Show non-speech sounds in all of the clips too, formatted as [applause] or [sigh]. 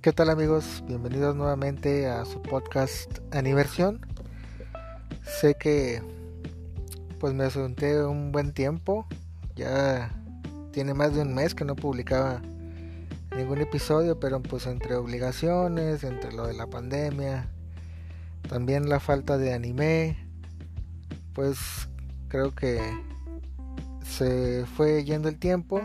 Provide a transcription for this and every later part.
¿Qué tal amigos? Bienvenidos nuevamente a su podcast Aniversión. Sé que pues me asunté un buen tiempo. Ya tiene más de un mes que no publicaba ningún episodio, pero pues entre obligaciones, entre lo de la pandemia, también la falta de anime, pues creo que se fue yendo el tiempo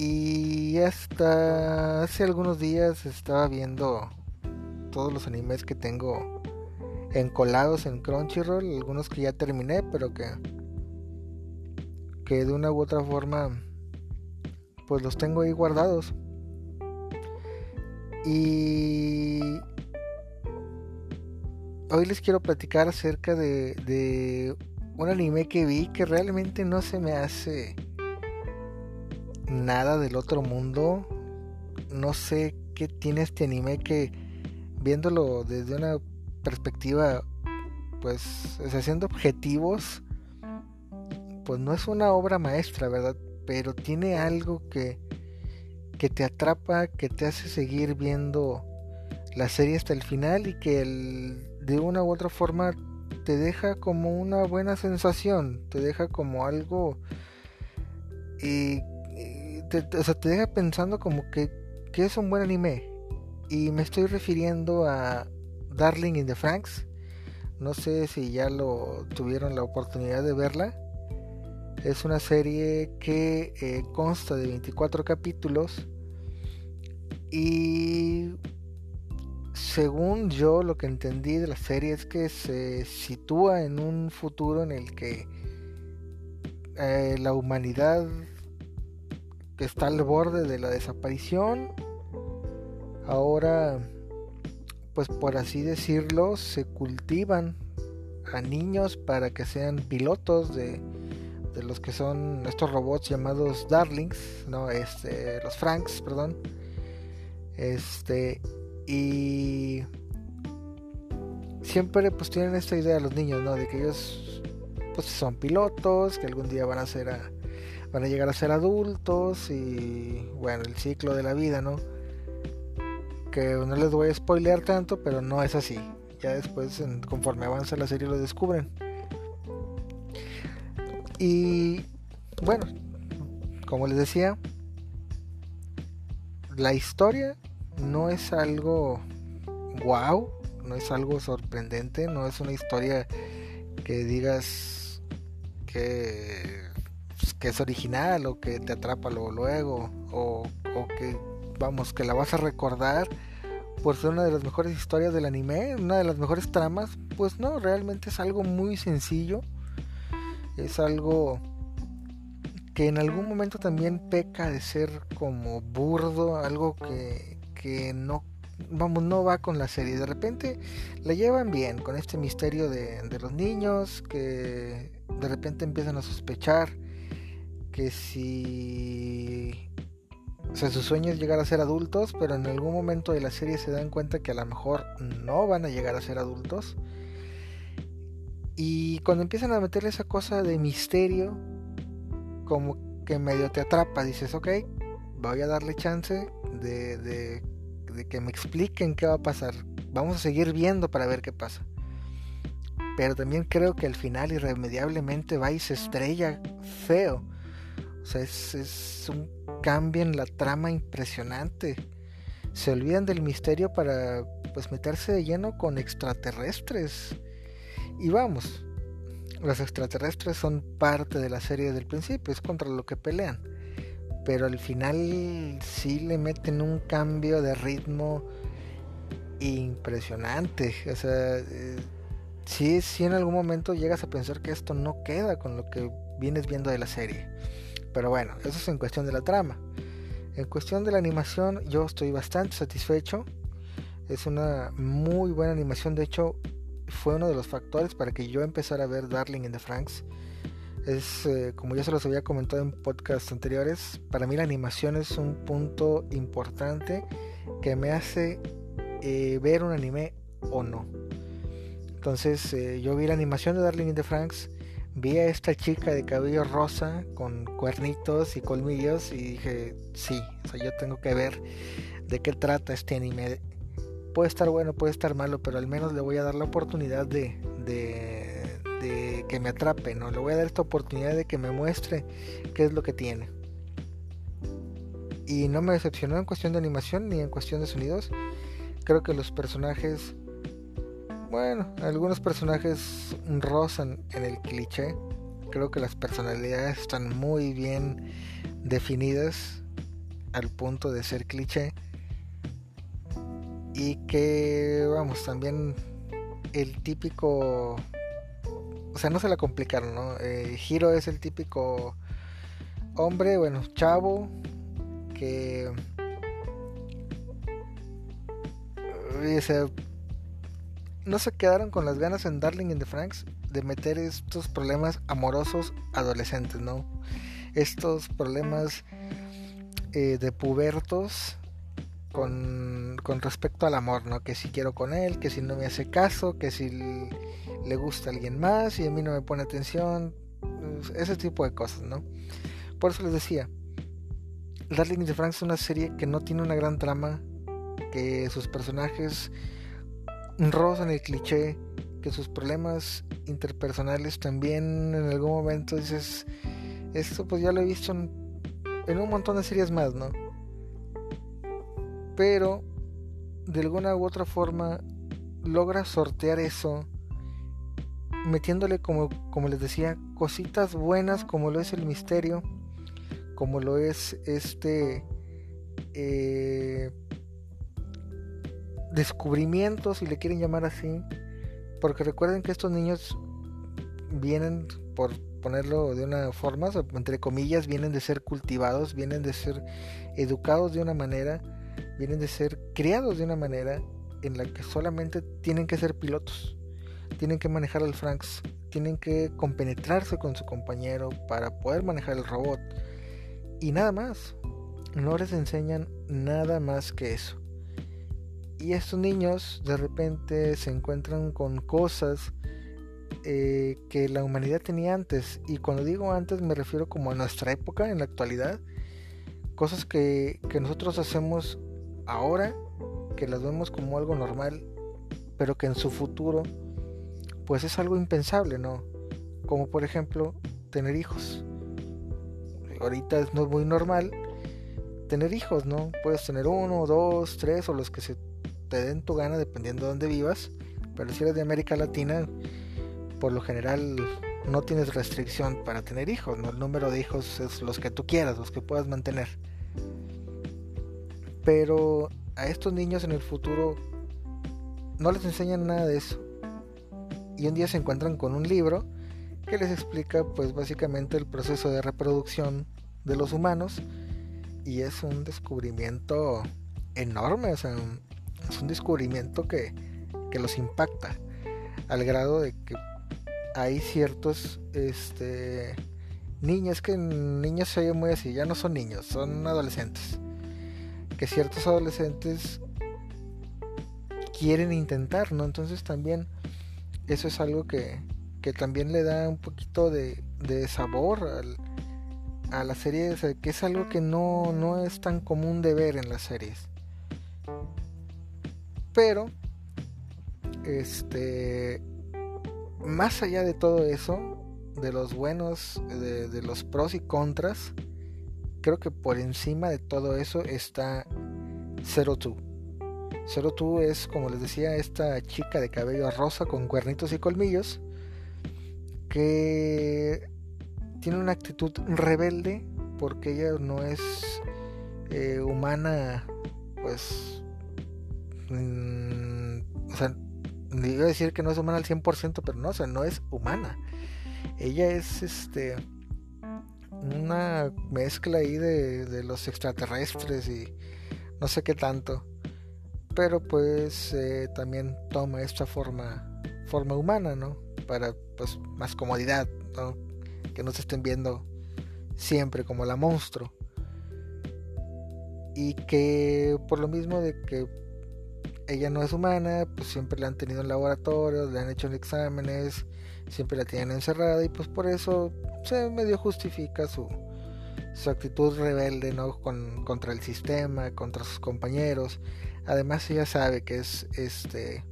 y hasta hace algunos días estaba viendo todos los animes que tengo encolados en Crunchyroll, algunos que ya terminé, pero que que de una u otra forma pues los tengo ahí guardados. Y hoy les quiero platicar acerca de, de un anime que vi que realmente no se me hace nada del otro mundo. No sé qué tiene este anime que viéndolo desde una perspectiva pues haciendo objetivos pues no es una obra maestra, ¿verdad? Pero tiene algo que que te atrapa, que te hace seguir viendo la serie hasta el final y que de una u otra forma te deja como una buena sensación, te deja como algo y te, o sea, te deja pensando como que, que es un buen anime. Y me estoy refiriendo a Darling in the Franks. No sé si ya lo tuvieron la oportunidad de verla. Es una serie que eh, consta de 24 capítulos. Y según yo lo que entendí de la serie es que se sitúa en un futuro en el que eh, la humanidad que está al borde de la desaparición. Ahora, pues por así decirlo, se cultivan a niños para que sean pilotos de, de los que son estos robots llamados Darlings, no, este, los Franks, perdón. Este, y siempre pues tienen esta idea los niños, ¿no? De que ellos pues son pilotos, que algún día van a ser a, van a llegar a ser adultos y bueno, el ciclo de la vida, ¿no? Que no les voy a spoilear tanto, pero no es así. Ya después, conforme avanza la serie, lo descubren. Y bueno, como les decía, la historia no es algo wow, no es algo sorprendente, no es una historia que digas que que es original o que te atrapa luego, luego o, o, que vamos que la vas a recordar por ser una de las mejores historias del anime, una de las mejores tramas, pues no, realmente es algo muy sencillo, es algo que en algún momento también peca de ser como burdo, algo que, que no vamos, no va con la serie. De repente la llevan bien con este misterio de, de los niños que de repente empiezan a sospechar que si o sea, su sueño es llegar a ser adultos, pero en algún momento de la serie se dan cuenta que a lo mejor no van a llegar a ser adultos. Y cuando empiezan a meterle esa cosa de misterio, como que medio te atrapa, dices, ok, voy a darle chance de, de, de que me expliquen qué va a pasar. Vamos a seguir viendo para ver qué pasa. Pero también creo que al final irremediablemente va y se estrella feo o sea, es, un cambio en la trama impresionante. Se olvidan del misterio para pues meterse de lleno con extraterrestres. Y vamos, los extraterrestres son parte de la serie desde el principio, es contra lo que pelean. Pero al final sí le meten un cambio de ritmo impresionante. O sea, eh, sí, sí en algún momento llegas a pensar que esto no queda con lo que vienes viendo de la serie. Pero bueno, eso es en cuestión de la trama. En cuestión de la animación, yo estoy bastante satisfecho. Es una muy buena animación. De hecho, fue uno de los factores para que yo empezara a ver Darling in the Franks. Es, eh, como ya se los había comentado en podcasts anteriores, para mí la animación es un punto importante que me hace eh, ver un anime o no. Entonces, eh, yo vi la animación de Darling in the Franks vi a esta chica de cabello rosa con cuernitos y colmillos y dije, sí, o sea, yo tengo que ver de qué trata este anime. Puede estar bueno, puede estar malo, pero al menos le voy a dar la oportunidad de, de, de que me atrape, ¿no? Le voy a dar esta oportunidad de que me muestre qué es lo que tiene. Y no me decepcionó en cuestión de animación ni en cuestión de sonidos. Creo que los personajes bueno, algunos personajes rozan en el cliché. Creo que las personalidades están muy bien definidas al punto de ser cliché. Y que, vamos, también el típico... O sea, no se la complicaron, ¿no? Eh, Hiro es el típico hombre, bueno, chavo, que... O no se quedaron con las ganas en Darling in the Franks de meter estos problemas amorosos adolescentes, ¿no? Estos problemas eh, de pubertos con, con, respecto al amor, ¿no? Que si quiero con él, que si no me hace caso, que si le gusta a alguien más y a mí no me pone atención, ese tipo de cosas, ¿no? Por eso les decía, Darling in the Franks es una serie que no tiene una gran trama, que sus personajes en el cliché, que sus problemas interpersonales también en algún momento dices, esto pues ya lo he visto en, un montón de series más, ¿no? Pero de alguna u otra forma logra sortear eso metiéndole como, como les decía, cositas buenas como lo es el misterio, como lo es este... Eh, descubrimientos, si le quieren llamar así, porque recuerden que estos niños vienen, por ponerlo de una forma, entre comillas, vienen de ser cultivados, vienen de ser educados de una manera, vienen de ser criados de una manera en la que solamente tienen que ser pilotos, tienen que manejar el Franks, tienen que compenetrarse con su compañero para poder manejar el robot y nada más. No les enseñan nada más que eso. Y estos niños de repente se encuentran con cosas eh, que la humanidad tenía antes. Y cuando digo antes me refiero como a nuestra época, en la actualidad. Cosas que, que nosotros hacemos ahora, que las vemos como algo normal, pero que en su futuro pues es algo impensable, ¿no? Como por ejemplo tener hijos. Ahorita no es muy normal tener hijos, ¿no? Puedes tener uno, dos, tres o los que se te den tu gana dependiendo de dónde vivas. Pero si eres de América Latina, por lo general no tienes restricción para tener hijos, ¿no? El número de hijos es los que tú quieras, los que puedas mantener. Pero a estos niños en el futuro no les enseñan nada de eso. Y un día se encuentran con un libro que les explica pues básicamente el proceso de reproducción de los humanos y es un descubrimiento enorme, o sea, es un descubrimiento que, los impacta al grado de que hay ciertos este niños que niños se oye muy así ya no son niños son adolescentes que ciertos adolescentes quieren intentar no entonces también eso es algo que, que también le da un poquito de, de sabor a la serie que es algo que no, no es tan común de ver en las series pero, este, más allá de todo eso, de los buenos, de, los pros y contras, creo que por encima de todo eso está Zero Two. Zero Two es, como les decía, esta chica de cabello rosa con cuernitos y colmillos que tiene una actitud rebelde porque ella no es eh, humana, pues Mm, o sea, a decir que no es humana al 100%, pero no, o sea, no es humana. Ella es este una mezcla ahí de, los extraterrestres y no sé qué tanto. Pero pues eh, también toma esta forma, forma humana, ¿no? Para pues más comodidad, ¿no? Que no se estén viendo siempre como la monstruo. Y que por lo mismo de que ella no es humana, pues siempre la han tenido en laboratorios, le han hecho exámenes, siempre la tienen encerrada y pues por eso se medio justifica su, su actitud rebelde ¿no? Con, contra el sistema, contra sus compañeros. Además ella sabe que es este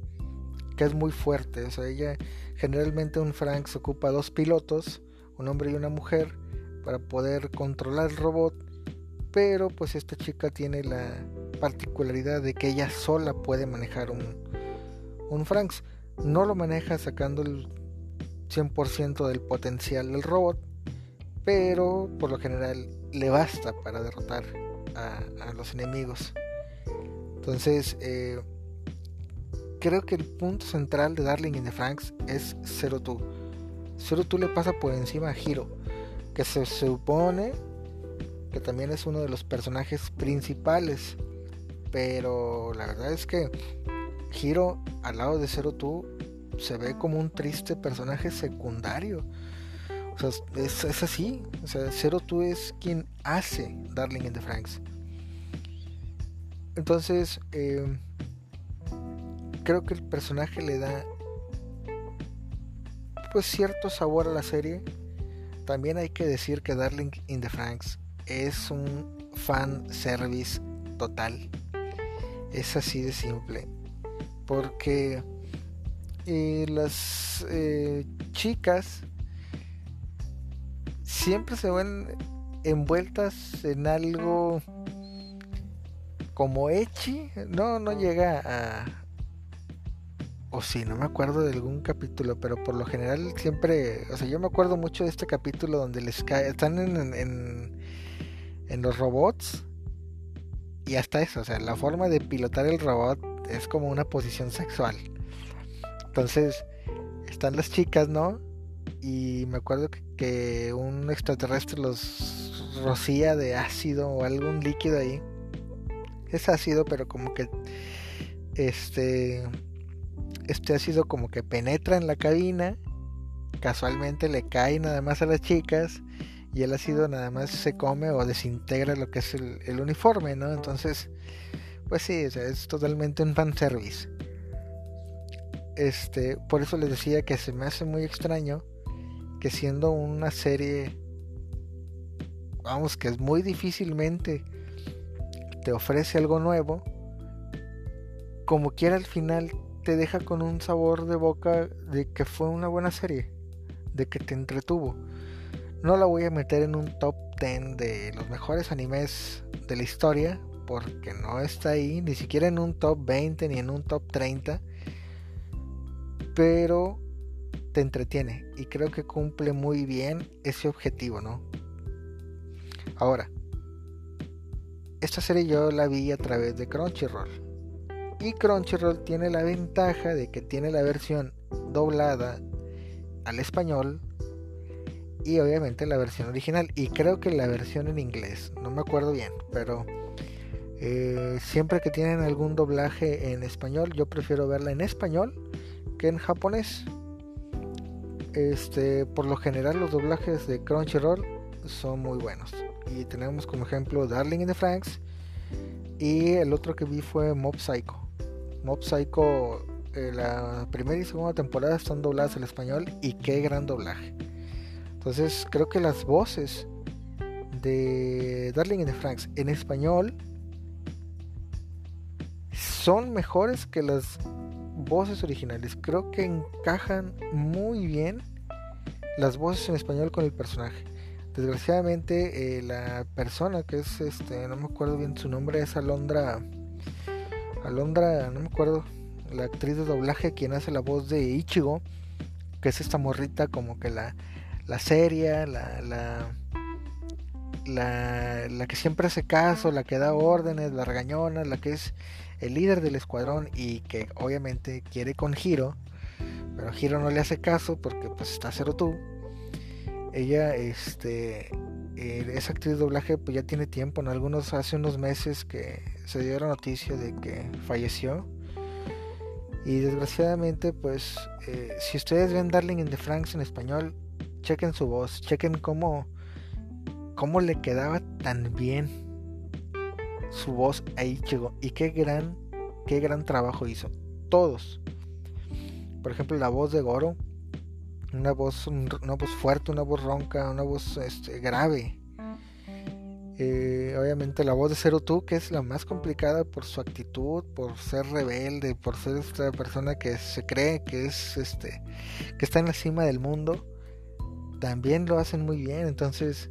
que es muy fuerte, o sea, ella generalmente un Frank se ocupa dos pilotos, un hombre y una mujer para poder controlar el robot, pero pues esta chica tiene la particularidad de que ella sola puede manejar un un Franks. No lo maneja sacando el 100% del potencial del robot, pero por lo general le basta para derrotar a, los enemigos. Entonces, eh, creo que el punto central de Darling in the Franks es Zero Two. Zero Two le pasa por encima a Hiro, que se supone que también es uno de los personajes principales, pero la verdad es que Hiro al lado de Zero Two se ve como un triste personaje secundario. O sea, es, así. O sea, Zero Two es quien hace Darling in the Franks. Entonces, eh, creo que el personaje le da pues cierto sabor a la serie. También hay que decir que Darling in the Franks es un fan service total. Es así de simple. Porque eh, las eh, chicas siempre se ven envueltas en algo como Echi, no, no llega a... O sí, no me acuerdo de algún capítulo, pero por lo general siempre, o sea, yo me acuerdo mucho de este capítulo donde les cae, están en, en, en los robots y hasta eso, o sea, la forma de pilotar el robot es como una posición sexual. Entonces, están las chicas, ¿no? Y me acuerdo que, un extraterrestre los rocía de ácido o algún líquido ahí. Es ácido, pero como que este este ácido como que penetra en la cabina, casualmente le cae nada más a las chicas y el ácido nada más se come o desintegra lo que es el, el uniforme, ¿no? Entonces pues sí, es totalmente un fanservice. Este, por eso les decía que se me hace muy extraño que siendo una serie, vamos, que es muy difícilmente te ofrece algo nuevo, como quiera al final te deja con un sabor de boca de que fue una buena serie, de que te entretuvo. No la voy a meter en un top 10 de los mejores animes de la historia, porque no está ahí, ni siquiera en un top 20 ni en un top 30, pero te entretiene y creo que cumple muy bien ese objetivo, ¿no? Ahora, esta serie yo la vi a través de Crunchyroll. Y Crunchyroll tiene la ventaja de que tiene la versión doblada al español y obviamente la versión original. Y creo que la versión en inglés, no me acuerdo bien, pero eh, siempre que tienen algún doblaje en español, yo prefiero verla en español que en japonés. Este, por lo general los doblajes de Crunchyroll son muy buenos. Y tenemos como ejemplo Darling in the Franks y el otro que vi fue Mob Psycho. Mob Psycho eh, la primera y segunda temporada están dobladas al español y qué gran doblaje. Entonces creo que las voces de Darling in the Franks en español son mejores que las voces originales. Creo que encajan muy bien las voces en español con el personaje. Desgraciadamente eh, la persona que es este, no me acuerdo bien su nombre, es Alondra. Alondra, no me acuerdo, la actriz de doblaje quien hace la voz de Ichigo, que es esta morrita como que la, la seria, la, la, la, la que siempre hace caso, la que da órdenes, la regañona, la que es el líder del escuadrón y que obviamente quiere con Hiro, pero Hiro no le hace caso porque pues está cero tú. Ella, este, eh, esa actriz de doblaje pues ya tiene tiempo, en algunos hace unos meses que se dio la noticia de que falleció. Y desgraciadamente pues eh, si ustedes ven Darling in the Franks en español, chequen su voz, chequen cómo, cómo le quedaba tan bien su voz ahí llegó y qué gran qué gran trabajo hizo todos por ejemplo la voz de Goro una voz, una voz fuerte, una voz ronca, una voz este, grave. Eh, obviamente la voz de Zero Two, que es la más complicada por su actitud, por ser rebelde, por ser esta persona que se cree que es este, que está en la cima del mundo, también lo hacen muy bien. Entonces,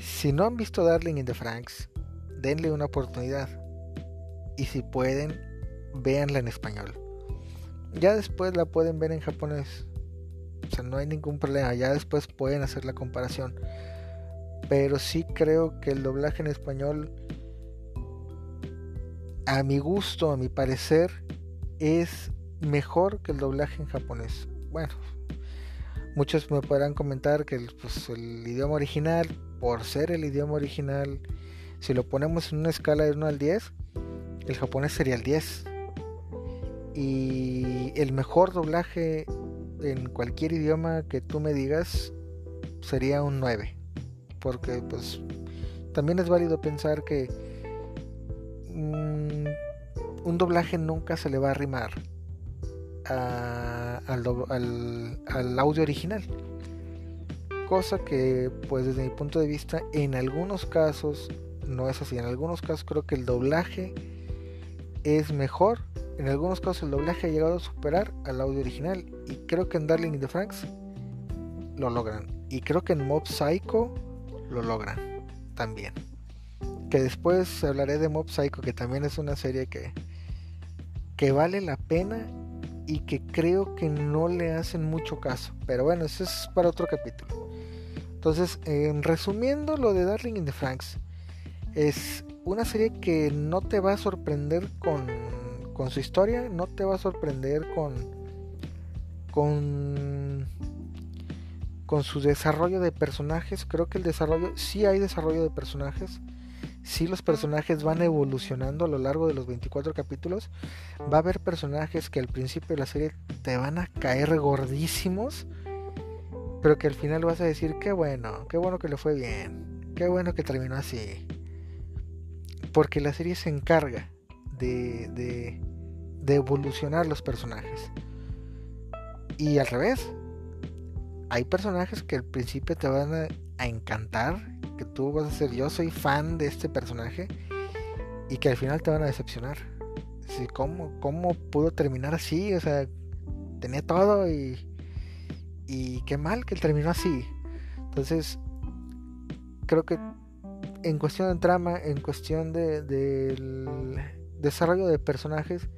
si no han visto Darling in the Franks, denle una oportunidad. Y si pueden, véanla en español. Ya después la pueden ver en japonés. O sea, no hay ningún problema. Ya después pueden hacer la comparación. Pero sí creo que el doblaje en español, a mi gusto, a mi parecer, es mejor que el doblaje en japonés. Bueno, muchos me podrán comentar que pues, el idioma original, por ser el idioma original, si lo ponemos en una escala de 1 al 10, el japonés sería el 10. Y el mejor doblaje en cualquier idioma que tú me digas sería un 9 porque pues también es válido pensar que mm, un doblaje nunca se le va a al, audio original. Cosa que pues desde mi punto de vista en algunos casos no es así. En algunos casos creo que el doblaje es mejor. En algunos casos el doblaje ha llegado a superar al audio original. Y creo que en Darling in the Franks lo logran. Y creo que en Mob Psycho lo logran también. Que después hablaré de Mob Psycho, que también es una serie que, que vale la pena y que creo que no le hacen mucho caso. Pero bueno, eso es para otro capítulo. Entonces, resumiendo lo de Darling in the Franks, es una serie que no te va a sorprender con, con su historia, no te va a sorprender con, con con su desarrollo de personajes. Creo que el desarrollo, sí hay desarrollo de personajes. Sí los personajes van evolucionando a lo largo de los 24 capítulos. Va a haber personajes que al principio de la serie te van a caer gordísimos. Pero que al final vas a decir, qué bueno, qué bueno que le fue bien. Qué bueno que terminó así. Porque la serie se encarga de, de, de evolucionar los personajes. Y al revés, hay personajes que al principio te van a, encantar, que tú vas a ser yo soy fan de este personaje y que al final te van a decepcionar. ¿cómo, ¿Cómo pudo terminar así? O sea, tenía todo y, y qué mal que terminó así. Entonces, creo que en cuestión de trama, en cuestión de, del desarrollo de personajes,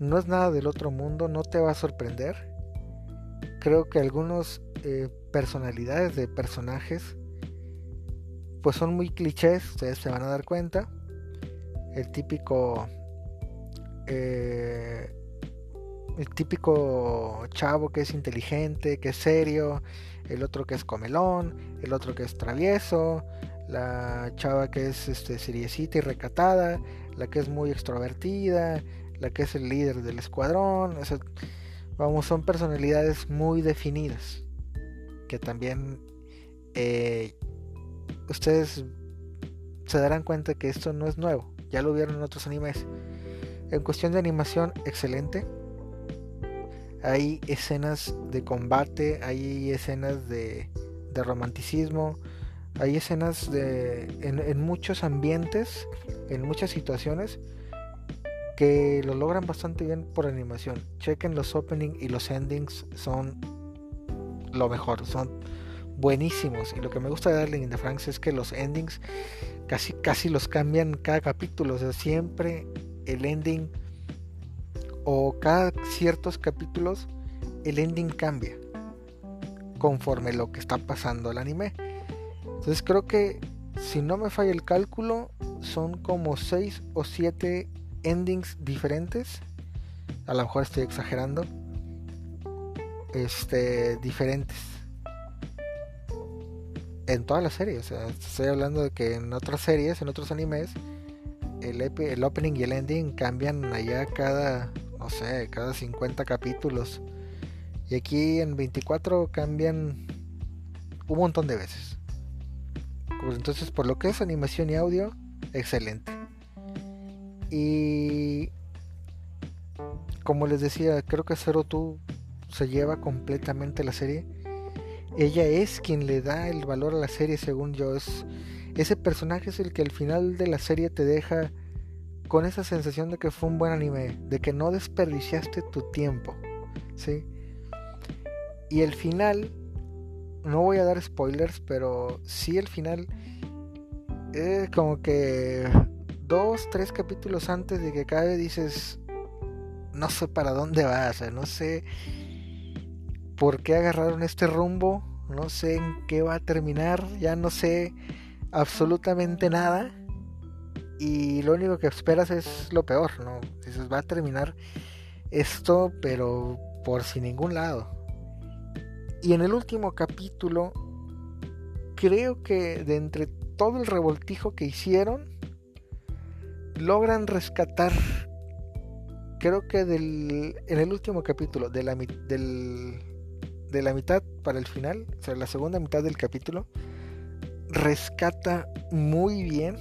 no es nada del otro mundo, no te va a sorprender. Creo que algunos eh, personalidades de personajes pues son muy clichés, ustedes se van a dar cuenta. El típico eh, el típico chavo que es inteligente, que es serio, el otro que es comelón, el otro que es travieso, la chava que es este, seriecita y recatada, la que es muy extrovertida, la que es el líder del escuadrón, vamos, son personalidades muy definidas que también eh, ustedes se darán cuenta que esto no es nuevo, ya lo vieron en otros animes. En cuestión de animación, excelente. Hay escenas de combate, hay escenas de, romanticismo, hay escenas de, en, en, muchos ambientes, en muchas situaciones, que lo logran bastante bien por animación. Chequen los openings y los endings, son lo mejor, son buenísimos. Y lo que me gusta de Darling in the Franks es que los endings casi, casi los cambian cada capítulo. O sea, siempre el ending o cada ciertos capítulos el ending cambia conforme lo que está pasando el anime. Entonces creo que si no me falla el cálculo son como 6 o 7 endings diferentes. A lo mejor estoy exagerando este, diferentes. En todas las series. estoy hablando de que en otras series, en otros animes, el, el opening y el ending cambian allá cada, no sé, cada 50 capítulos. Y aquí en 24 cambian un montón de veces. Pues entonces, por lo que es animación y audio, excelente. Y como les decía, creo que Zero tú se lleva completamente la serie. Ella es quien le da el valor a la serie, según yo. Es, ese personaje es el que al final de la serie te deja con esa sensación de que fue un buen anime, de que no desperdiciaste tu tiempo. ¿sí? Y el final, no voy a dar spoilers, pero sí el final, es como que dos, tres capítulos antes de que acabe dices, no sé para dónde va, o sea, no sé por qué agarraron este rumbo, no sé en qué va a terminar, ya no sé absolutamente nada. Y lo único que esperas es lo peor, ¿no? Dices, va a terminar esto, pero por sin ningún lado. Y en el último capítulo, creo que de entre todo el revoltijo que hicieron, logran rescatar, creo que del, en el último capítulo, de la, del, de la mitad para el final, o sea, la segunda mitad del capítulo, rescata muy bien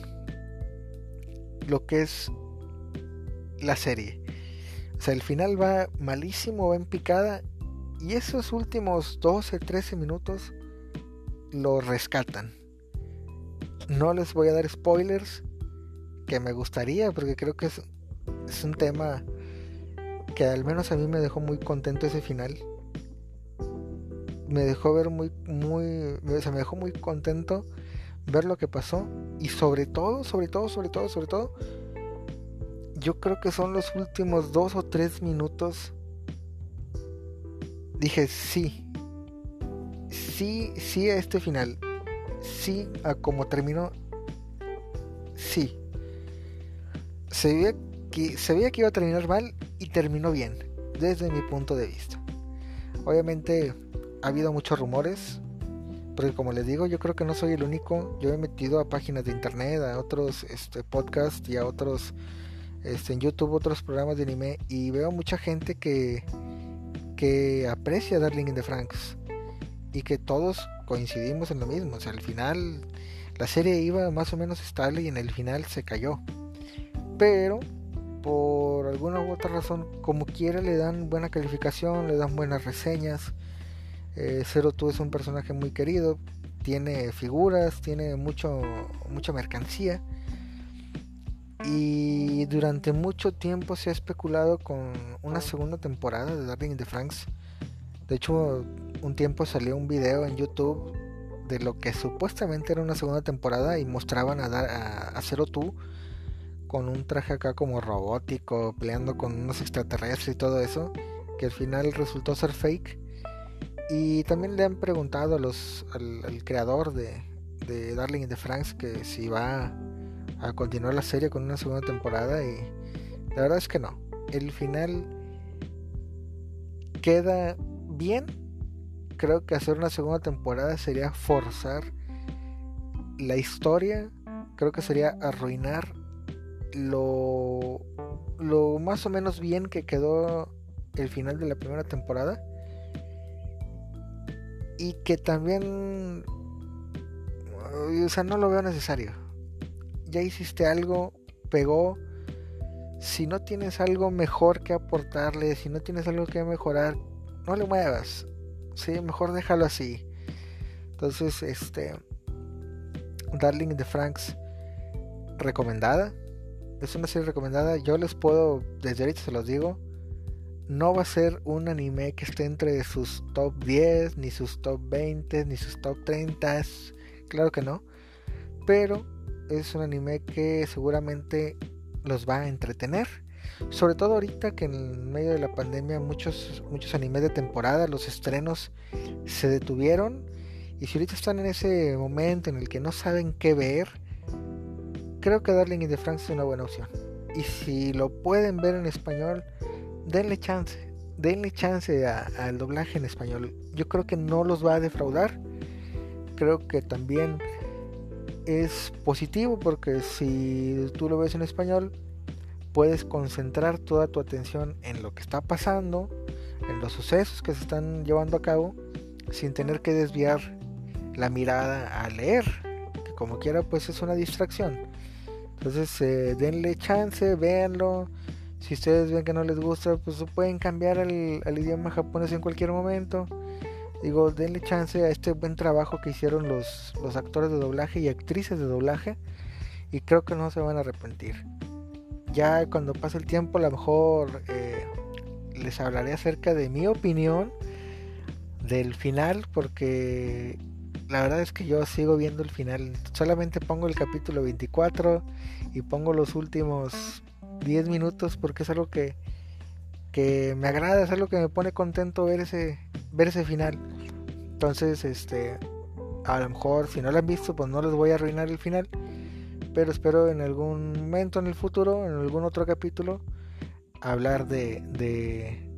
lo que es la serie. O sea, el final va malísimo, va en picada. Y esos últimos 12, 13 minutos lo rescatan. No les voy a dar spoilers, que me gustaría, porque creo que es, es un tema que al menos a mí me dejó muy contento ese final. Me dejó ver muy, muy, se me dejó muy contento ver lo que pasó. Y sobre todo, sobre todo, sobre todo, sobre todo, yo creo que son los últimos dos o tres minutos. Dije sí, sí, sí a este final, sí a como terminó, sí se veía que, se veía que iba a terminar mal y terminó bien, desde mi punto de vista. Obviamente ha habido muchos rumores, porque como les digo, yo creo que no soy el único. Yo he metido a páginas de internet, a otros este, podcasts y a otros este, en YouTube, otros programas de anime, y veo mucha gente que, que aprecia Darling in the Franks y que todos coincidimos en lo mismo. O sea, al final la serie iba más o menos estable y en el final se cayó pero por alguna u otra razón, como quiera, le dan buena calificación, le dan buenas reseñas. Eh, Zero Two es un personaje muy querido, tiene figuras, tiene mucho, mucha mercancía. Y durante mucho tiempo se ha especulado con una segunda temporada de Darling in the Franks. De hecho, un tiempo salió un video en YouTube de lo que supuestamente era una segunda temporada y mostraban a, a, a Zero Two con un traje acá como robótico, peleando con unos extraterrestres y todo eso, que al final resultó ser fake. Y también le han preguntado a los, al, creador de, de, Darling in the Franks que si va a continuar la serie con una segunda temporada y la verdad es que no. El final queda bien. Creo que hacer una segunda temporada sería forzar la historia. Creo que sería arruinar lo, lo más o menos bien que quedó el final de la primera temporada. Y que también, o sea, no lo veo necesario. Ya hiciste algo, pegó. Si no tienes algo mejor que aportarle, si no tienes algo que mejorar, no le muevas. Sí, mejor déjalo así. Entonces, este Darling de Franks recomendada es una serie recomendada. Yo les puedo, desde ahorita se los digo, no va a ser un anime que esté entre sus top 10, ni sus top 20, ni sus top 30. Claro que no. Pero es un anime que seguramente los va a entretener. Sobre todo ahorita que en medio de la pandemia muchos, muchos animes de temporada, los estrenos se detuvieron. Y si ahorita están en ese momento en el que no saben qué ver, creo que Darling in the Franks es una buena opción. Y si lo pueden ver en español, denle chance. Denle chance al doblaje en español. Yo creo que no los va a defraudar. Creo que también es positivo porque si tú lo ves en español, puedes concentrar toda tu atención en lo que está pasando, en los sucesos que se están llevando a cabo, sin tener que desviar la mirada a leer, que como quiera pues es una distracción. Entonces, eh, denle chance, véanlo. Si ustedes ven que no les gusta, pues pueden cambiar al, idioma japonés en cualquier momento. Digo, denle chance a este buen trabajo que hicieron los, actores de doblaje y actrices de doblaje. Y creo que no se van a arrepentir. Ya cuando pase el tiempo, a lo mejor eh, les hablaré acerca de mi opinión del final. Porque la verdad es que yo sigo viendo el final. Solamente pongo el capítulo 24 y pongo los últimos 10 minutos porque es algo que, que me agrada, es algo que me pone contento ver ese, ver ese final. Entonces, este, a lo mejor si no lo han visto, pues no les voy a arruinar el final. Pero espero en algún momento en el futuro, en algún otro capítulo, hablar de, de,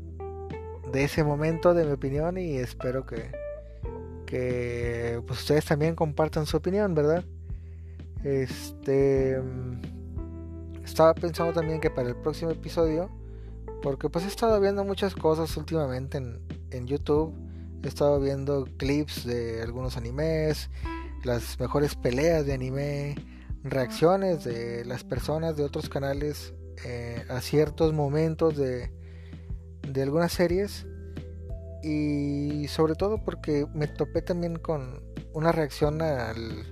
de ese momento, de mi opinión y espero que, que pues ustedes también compartan su opinión, ¿verdad? Este estaba pensando también que para el próximo episodio, porque pues he estado viendo muchas cosas últimamente en, en YouTube, he estado viendo clips de algunos animes, las mejores peleas de anime, reacciones de las personas de otros canales eh, a ciertos momentos de, de algunas series. Y sobre todo porque me topé también con una reacción al,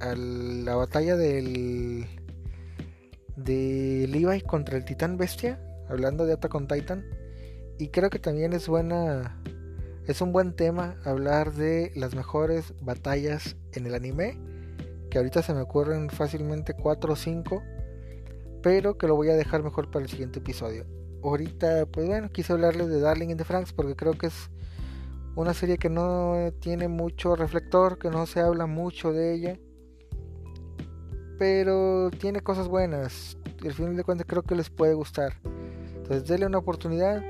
a la batalla del de Levi contra el Titán Bestia, hablando de Attack on Titan, y creo que también es buena es un buen tema hablar de las mejores batallas en el anime, que ahorita se me ocurren fácilmente 4 o 5, pero que lo voy a dejar mejor para el siguiente episodio. Ahorita, pues bueno, quise hablarles de Darling in the Franks porque creo que es una serie que no tiene mucho reflector, que no se habla mucho de ella, pero tiene cosas buenas. Y al final de cuentas creo que les puede gustar. Entonces denle una oportunidad.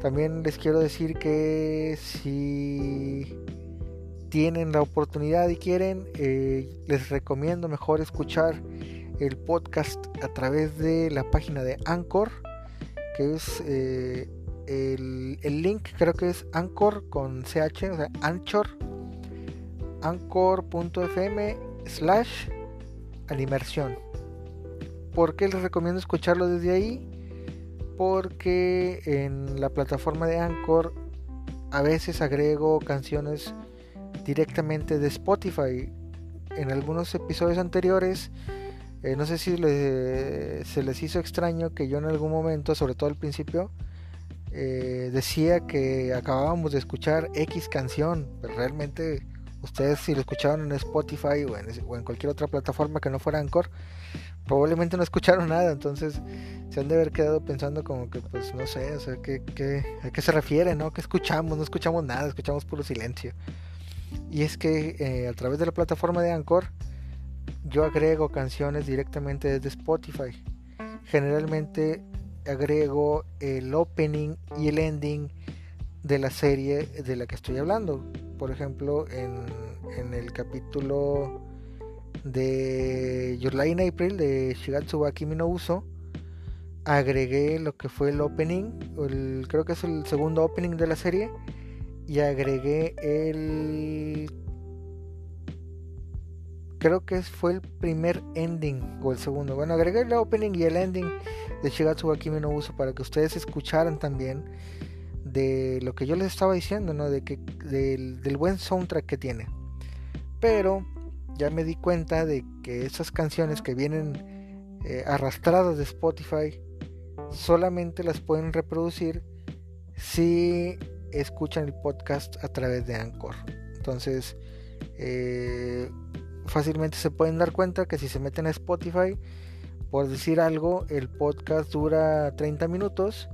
También les quiero decir que si tienen la oportunidad y quieren, eh, les recomiendo mejor escuchar el podcast a través de la página de Anchor que es eh, el, link creo que es Anchor con CH, Anchor, anchor.fm slash animación. ¿Por qué les recomiendo escucharlo desde ahí? Porque en la plataforma de Anchor a veces agrego canciones directamente de Spotify. En algunos episodios anteriores eh, no sé si se les hizo extraño que yo en algún momento, sobre todo al principio, eh, decía que acabábamos de escuchar X canción, pero realmente ustedes si lo escucharon en Spotify o en, cualquier otra plataforma que no fuera Anchor, probablemente no escucharon [laughs] nada, entonces se han de haber quedado pensando como que pues no sé, o sea, ¿qué, a qué se refiere, no? ¿Qué escuchamos? No escuchamos nada, escuchamos puro silencio. Y es que eh, a través de la plataforma de Anchor, yo agrego canciones directamente desde Spotify. Generalmente agrego el opening y el ending de la serie de la que estoy hablando. Por ejemplo, en, el capítulo de Your Lie April de Shigatsu wa Kimi no Uso, agregué lo que fue el opening, creo que es el segundo opening de la serie, y agregué el creo que fue el primer ending o el segundo. Bueno, agregué el opening y el ending de Shigatsu wa Kimi no Uso para que ustedes escucharan también de lo que yo les estaba diciendo, ¿no? De que del, buen soundtrack que tiene. Pero ya me di cuenta de que esas canciones que vienen eh, arrastradas de Spotify solamente las pueden reproducir si escuchan el podcast a través de Anchor. Entonces, eh, fácilmente se pueden dar cuenta que si se meten a Spotify, por decir algo, el podcast dura 30 minutos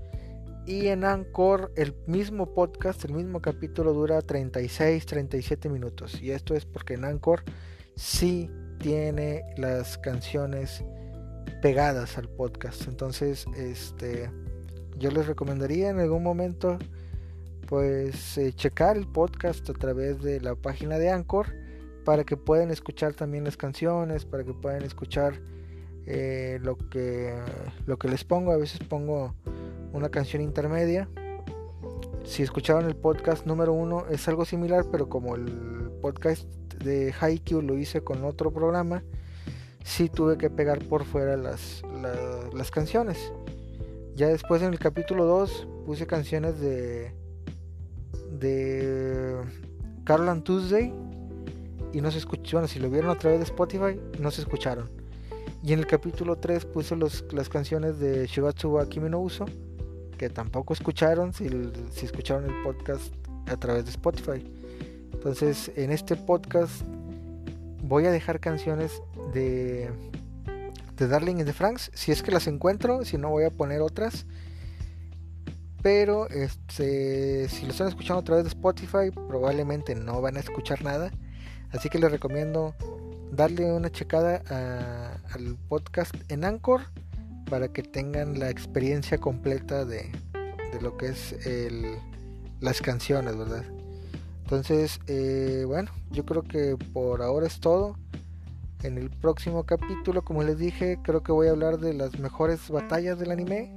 y en Anchor el mismo podcast, el mismo capítulo dura 36, 37 minutos. Y esto es porque en Anchor sí tiene las canciones pegadas al podcast. Entonces, este yo les recomendaría en algún momento pues eh, checar el podcast a través de la página de Anchor para que puedan escuchar también las canciones, para que puedan escuchar eh, lo, que, lo que les pongo. A veces pongo una canción intermedia. Si escucharon el podcast número uno es algo similar, pero como el podcast de Haikyuu lo hice con otro programa, sí tuve que pegar por fuera las, las, canciones. Ya después en el capítulo 2 puse canciones de de Carol and Tuesday y no se escuchó, bueno, si lo vieron a través de Spotify, no se escucharon. Y en el capítulo 3 puse los, las canciones de Shigatsu wa no Uso, que tampoco escucharon si, si escucharon el podcast a través de Spotify. Entonces, en este podcast voy a dejar canciones de, de Darling in the Franks, si es que las encuentro, si no voy a poner otras. Pero este, si lo están escuchando a través de Spotify, probablemente no van a escuchar nada. Así que les recomiendo darle una checada al podcast en Anchor para que tengan la experiencia completa de, lo que es las canciones, ¿verdad? Entonces, eh, bueno, yo creo que por ahora es todo. En el próximo capítulo, como les dije, creo que voy a hablar de las mejores batallas del anime.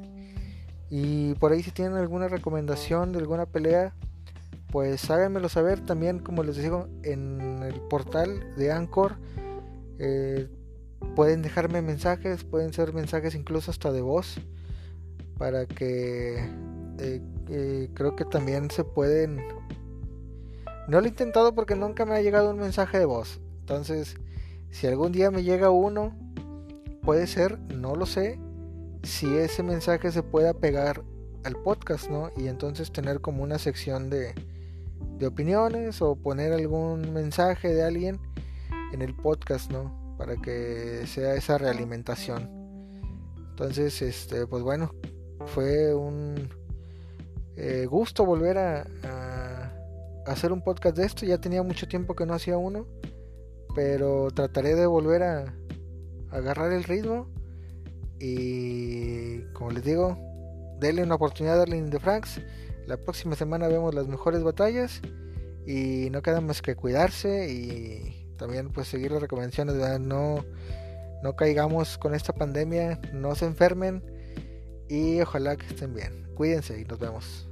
Y por ahí si tienen alguna recomendación de alguna pelea, pues háganmelo saber también, como les digo, en el portal de Anchor. Eh, pueden dejarme mensajes, pueden ser mensajes incluso hasta de voz, para que eh, eh, creo que también se pueden... No lo he intentado porque nunca me ha llegado un mensaje de voz. Entonces, si algún día me llega uno, puede ser, no lo sé, si ese mensaje se pueda pegar al podcast, ¿no? Y entonces tener como una sección de, de opiniones o poner algún mensaje de alguien en el podcast, ¿no? Para que sea esa realimentación. Entonces, este, pues bueno, fue un eh, gusto volver a, hacer un podcast de esto. Ya tenía mucho tiempo que no hacía uno, pero trataré de volver a, agarrar el ritmo. Y como les digo, denle una oportunidad a Darling de Franks. La próxima semana vemos las mejores batallas y no queda más que cuidarse y también pues seguir las recomendaciones, no no caigamos con esta pandemia, no se enfermen y ojalá que estén bien. Cuídense y nos vemos.